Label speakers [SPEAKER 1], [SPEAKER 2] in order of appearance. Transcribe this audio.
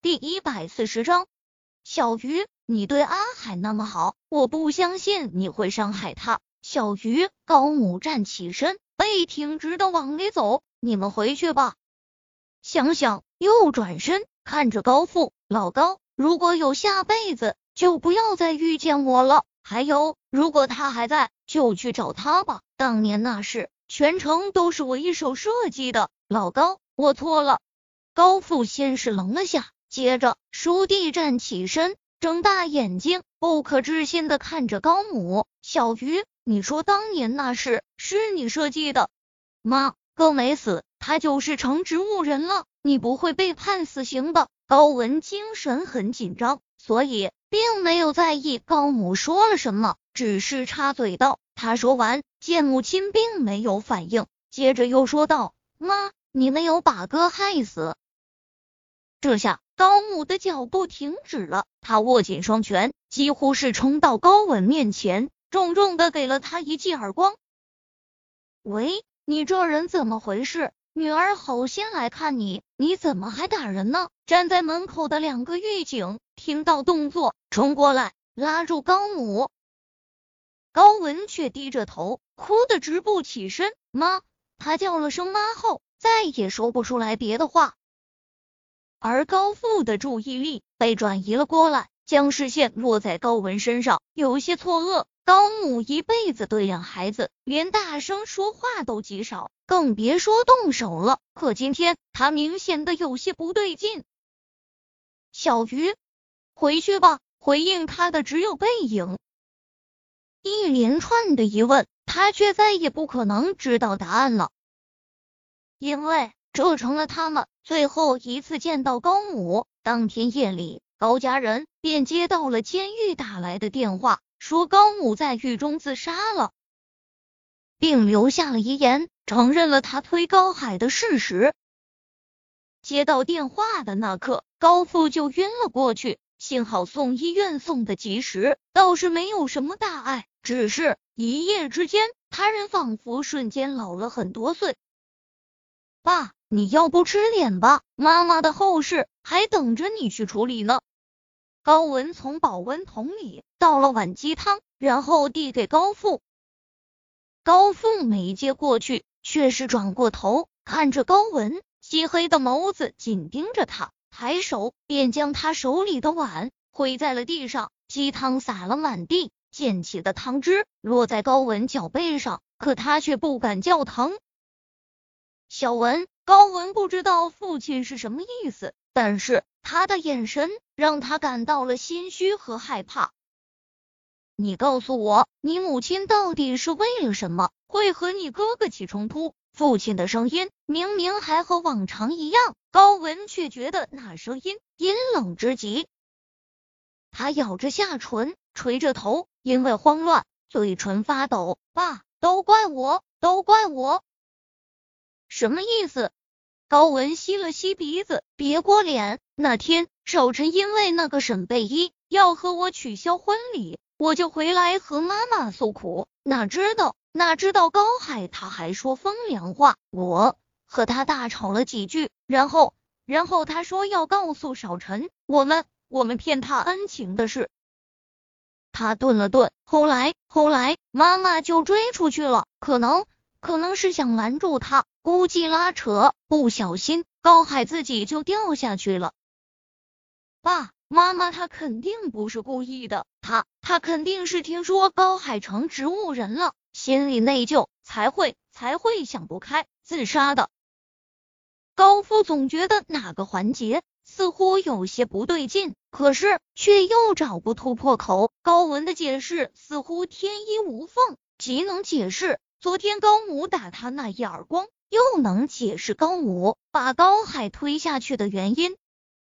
[SPEAKER 1] 第一百四十章，小鱼，你对阿海那么好，我不相信你会伤害他。小鱼，高母站起身，背挺直的往里走。你们回去吧。想想，又转身看着高富，老高，如果有下辈子，就不要再遇见我了。还有，如果他还在，就去找他吧。当年那事，全程都是我一手设计的。老高，我错了。高富先是愣了下。接着，叔弟站起身，睁大眼睛，不可置信的看着高母。小鱼，你说当年那事是你设计的？妈，哥没死，他就是成植物人了，你不会被判死刑的。高文精神很紧张，所以并没有在意高母说了什么，只是插嘴道。他说完，见母亲并没有反应，接着又说道：“妈，你没有把哥害死。”这下。高母的脚步停止了，他握紧双拳，几乎是冲到高文面前，重重的给了他一记耳光。喂，你这人怎么回事？女儿好心来看你，你怎么还打人呢？站在门口的两个狱警听到动作，冲过来拉住高母。高文却低着头，哭得直不起身。妈，他叫了声妈后，再也说不出来别的话。而高富的注意力被转移了过来，将视线落在高文身上，有些错愕。高母一辈子对养孩子，连大声说话都极少，更别说动手了。可今天他明显的有些不对劲。小鱼，回去吧。回应他的只有背影。一连串的疑问，他却再也不可能知道答案了，因为。这成了他们最后一次见到高母。当天夜里，高家人便接到了监狱打来的电话，说高母在狱中自杀了，并留下了遗言，承认了他推高海的事实。接到电话的那刻，高父就晕了过去，幸好送医院送的及时，倒是没有什么大碍，只是一夜之间，他人仿佛瞬间老了很多岁。爸。你要不吃点吧，妈妈的后事还等着你去处理呢。高文从保温桶里倒了碗鸡汤，然后递给高富。高富没接过去，却是转过头看着高文，漆黑的眸子紧盯着他，抬手便将他手里的碗挥在了地上，鸡汤洒了满地，溅起的汤汁落在高文脚背上，可他却不敢叫疼。小文。高文不知道父亲是什么意思，但是他的眼神让他感到了心虚和害怕。你告诉我，你母亲到底是为了什么会和你哥哥起冲突？父亲的声音明明还和往常一样，高文却觉得那声音阴冷之极。他咬着下唇，垂着头，因为慌乱，嘴唇发抖。爸，都怪我，都怪我，什么意思？高文吸了吸鼻子，别过脸。那天少晨因为那个沈贝依要和我取消婚礼，我就回来和妈妈诉苦。哪知道哪知道高海他还说风凉话，我和他大吵了几句，然后然后他说要告诉少晨我们我们骗他恩情的事。他顿了顿，后来后来妈妈就追出去了，可能。可能是想拦住他，估计拉扯不小心，高海自己就掉下去了。爸，妈妈，他肯定不是故意的，他他肯定是听说高海成植物人了，心里内疚，才会才会想不开自杀的。高夫总觉得哪个环节似乎有些不对劲，可是却又找不突破口。高文的解释似乎天衣无缝，极能解释。昨天高母打他那一耳光，又能解释高母把高海推下去的原因。